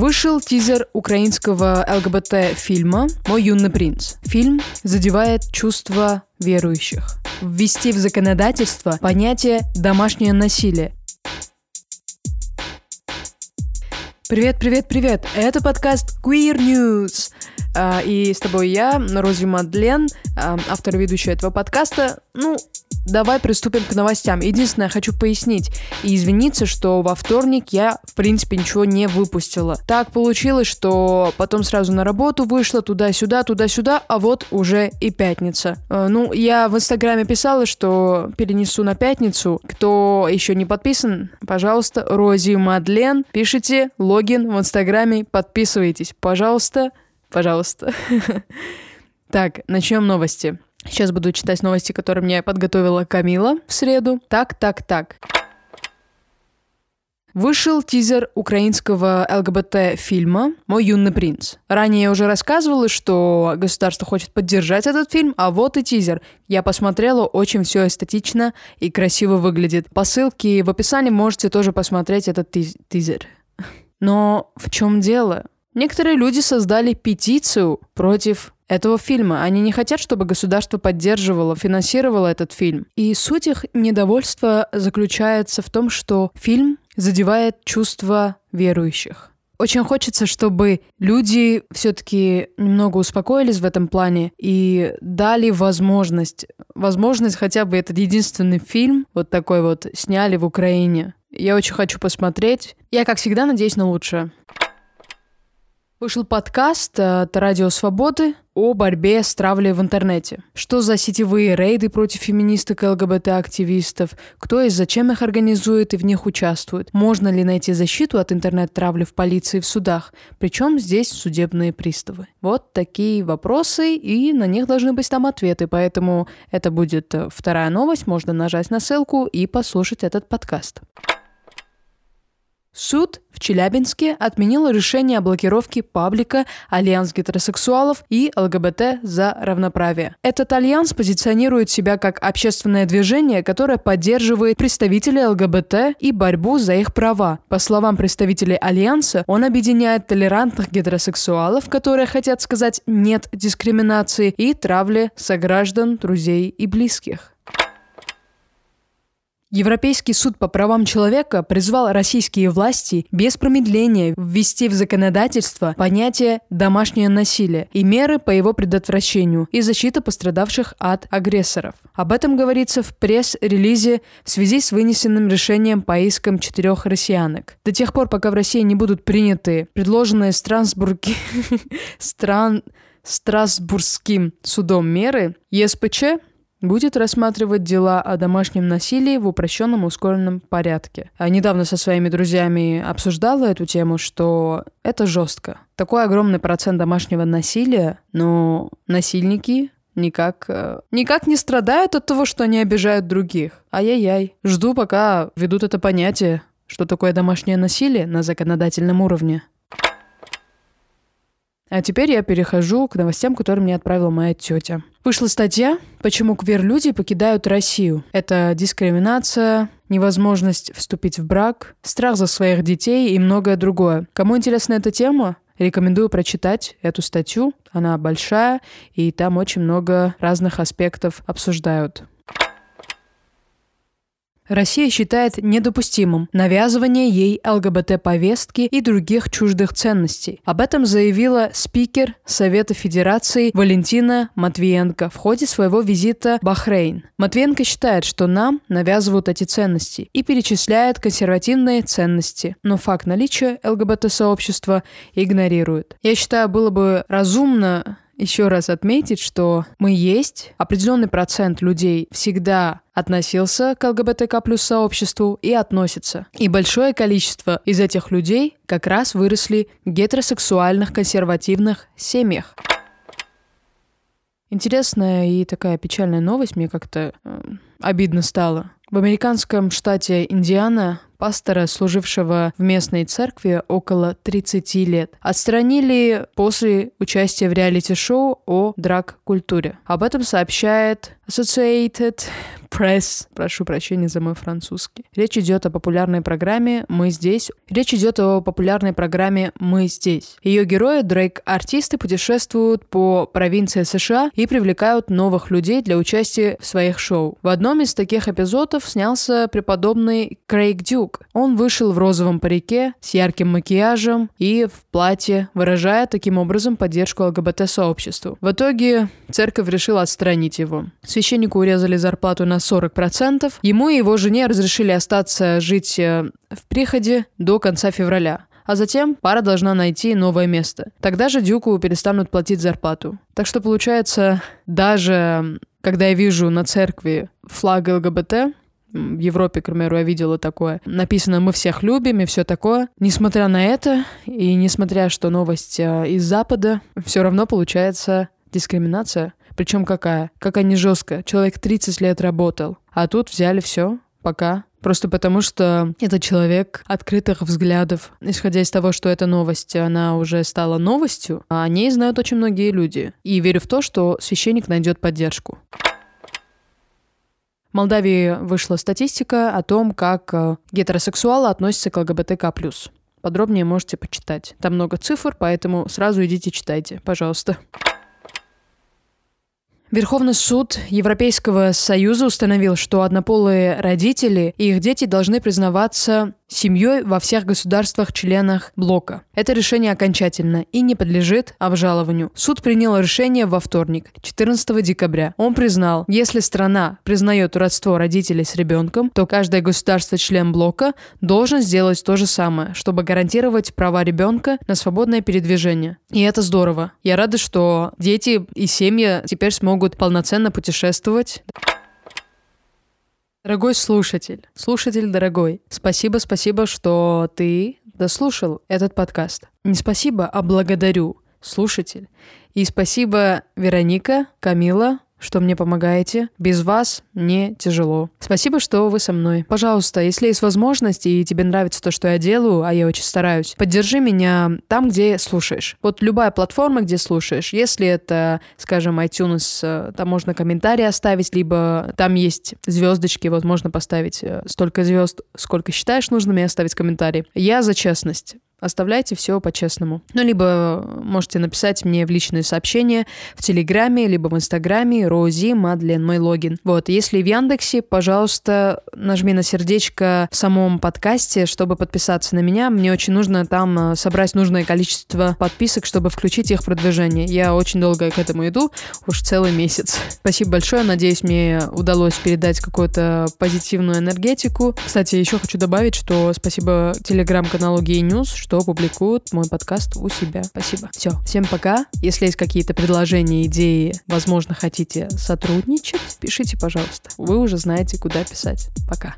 Вышел тизер украинского ЛГБТ-фильма «Мой юный принц». Фильм задевает чувства верующих. Ввести в законодательство понятие «домашнее насилие». Привет, привет, привет! Это подкаст Queer News. А, и с тобой я, Рози Мадлен, а, автор и ведущая этого подкаста. Ну, давай приступим к новостям. Единственное, хочу пояснить и извиниться, что во вторник я, в принципе, ничего не выпустила. Так получилось, что потом сразу на работу вышла туда-сюда, туда-сюда, а вот уже и пятница. Э, ну, я в Инстаграме писала, что перенесу на пятницу. Кто еще не подписан, пожалуйста, Рози Мадлен, пишите логин в Инстаграме, подписывайтесь, пожалуйста, пожалуйста. Так, начнем новости. Сейчас буду читать новости, которые мне подготовила Камила в среду. Так, так, так. Вышел тизер украинского ЛГБТ-фильма «Мой юный принц». Ранее я уже рассказывала, что государство хочет поддержать этот фильм, а вот и тизер. Я посмотрела, очень все эстетично и красиво выглядит. По ссылке в описании можете тоже посмотреть этот тиз тизер. Но в чем дело? Некоторые люди создали петицию против этого фильма. Они не хотят, чтобы государство поддерживало, финансировало этот фильм. И суть их недовольства заключается в том, что фильм задевает чувства верующих. Очень хочется, чтобы люди все-таки немного успокоились в этом плане и дали возможность, возможность хотя бы этот единственный фильм вот такой вот сняли в Украине. Я очень хочу посмотреть. Я, как всегда, надеюсь на лучшее. Вышел подкаст от Радио Свободы о борьбе с травлей в интернете. Что за сетевые рейды против феминисток и ЛГБТ-активистов, кто и зачем их организует и в них участвует, можно ли найти защиту от интернет-травли в полиции и в судах, причем здесь судебные приставы. Вот такие вопросы, и на них должны быть там ответы, поэтому это будет э, вторая новость, можно нажать на ссылку и послушать этот подкаст. Суд в Челябинске отменил решение о блокировке паблика «Альянс гетеросексуалов» и ЛГБТ за равноправие. Этот альянс позиционирует себя как общественное движение, которое поддерживает представителей ЛГБТ и борьбу за их права. По словам представителей альянса, он объединяет толерантных гетеросексуалов, которые хотят сказать «нет дискриминации» и травли сограждан, друзей и близких. Европейский суд по правам человека призвал российские власти без промедления ввести в законодательство понятие «домашнее насилие» и меры по его предотвращению и защита пострадавших от агрессоров. Об этом говорится в пресс-релизе в связи с вынесенным решением по искам четырех россиянок. До тех пор, пока в России не будут приняты предложенные Страсбурги... стран... Страсбургским судом меры, ЕСПЧ будет рассматривать дела о домашнем насилии в упрощенном ускоренном порядке. А недавно со своими друзьями обсуждала эту тему, что это жестко. Такой огромный процент домашнего насилия, но насильники никак, э, никак не страдают от того, что они обижают других. Ай-яй-яй. Жду, пока ведут это понятие, что такое домашнее насилие на законодательном уровне. А теперь я перехожу к новостям, которые мне отправила моя тетя. Вышла статья «Почему квир-люди покидают Россию». Это дискриминация, невозможность вступить в брак, страх за своих детей и многое другое. Кому интересна эта тема, Рекомендую прочитать эту статью. Она большая, и там очень много разных аспектов обсуждают. Россия считает недопустимым навязывание ей ЛГБТ-повестки и других чуждых ценностей. Об этом заявила спикер Совета Федерации Валентина Матвиенко в ходе своего визита в Бахрейн. Матвиенко считает, что нам навязывают эти ценности и перечисляет консервативные ценности, но факт наличия ЛГБТ-сообщества игнорирует. Я считаю, было бы разумно еще раз отметить, что мы есть, определенный процент людей всегда относился к ЛГБТК плюс сообществу и относится. И большое количество из этих людей как раз выросли в гетеросексуальных консервативных семьях. Интересная и такая печальная новость, мне как-то э, обидно стало. В американском штате Индиана пастора, служившего в местной церкви около 30 лет, отстранили после участия в реалити-шоу о драг-культуре. Об этом сообщает Associated Press. Прошу прощения за мой французский. Речь идет о популярной программе «Мы здесь». Речь идет о популярной программе «Мы здесь». Ее герои, Дрейк-артисты, путешествуют по провинции США и привлекают новых людей для участия в своих шоу. В одном из таких эпизодов снялся преподобный Крейг Дюк. Он вышел в розовом парике с ярким макияжем и в платье, выражая таким образом поддержку ЛГБТ-сообществу. В итоге церковь решила отстранить его. Священнику урезали зарплату на 40%. Ему и его жене разрешили остаться жить э, в приходе до конца февраля. А затем пара должна найти новое место. Тогда же Дюку перестанут платить зарплату. Так что получается, даже когда я вижу на церкви флаг ЛГБТ, в Европе, к примеру, я видела такое. Написано «Мы всех любим» и все такое. Несмотря на это, и несмотря, что новость э, из Запада, все равно получается дискриминация. Причем какая? Какая не жесткая. Человек 30 лет работал, а тут взяли все, пока. Просто потому, что это человек открытых взглядов. Исходя из того, что эта новость, она уже стала новостью, а о ней знают очень многие люди. И верю в то, что священник найдет поддержку. Молдавии вышла статистика о том, как э, гетеросексуалы относятся к ЛГБТК+. Подробнее можете почитать. Там много цифр, поэтому сразу идите читайте, пожалуйста. Верховный суд Европейского Союза установил, что однополые родители и их дети должны признаваться семьей во всех государствах-членах блока. Это решение окончательно и не подлежит обжалованию. Суд принял решение во вторник, 14 декабря. Он признал, если страна признает родство родителей с ребенком, то каждое государство-член блока должен сделать то же самое, чтобы гарантировать права ребенка на свободное передвижение. И это здорово. Я рада, что дети и семьи теперь смогут полноценно путешествовать. Дорогой слушатель, слушатель дорогой, спасибо, спасибо, что ты дослушал этот подкаст. Не спасибо, а благодарю, слушатель. И спасибо Вероника, Камила, что мне помогаете. Без вас мне тяжело. Спасибо, что вы со мной. Пожалуйста, если есть возможность и тебе нравится то, что я делаю, а я очень стараюсь, поддержи меня там, где слушаешь. Вот любая платформа, где слушаешь. Если это, скажем, iTunes, э, там можно комментарий оставить, либо там есть звездочки, вот можно поставить э, столько звезд, сколько считаешь нужным, и оставить комментарий. Я за честность. Оставляйте все по-честному. Ну, либо можете написать мне в личные сообщения в Телеграме, либо в Инстаграме Рози Мадлен, мой логин. Вот, если в Яндексе, пожалуйста, нажми на сердечко в самом подкасте, чтобы подписаться на меня. Мне очень нужно там э, собрать нужное количество подписок, чтобы включить их продвижение. Я очень долго к этому иду, уж целый месяц. Спасибо большое, надеюсь, мне удалось передать какую-то позитивную энергетику. Кстати, еще хочу добавить, что спасибо телеграм-каналу Gay News, что публикуют мой подкаст у себя. Спасибо. Все, всем пока. Если есть какие-то предложения, идеи, возможно, хотите сотрудничать, пишите, пожалуйста. Вы уже знаете, куда писать. Пока.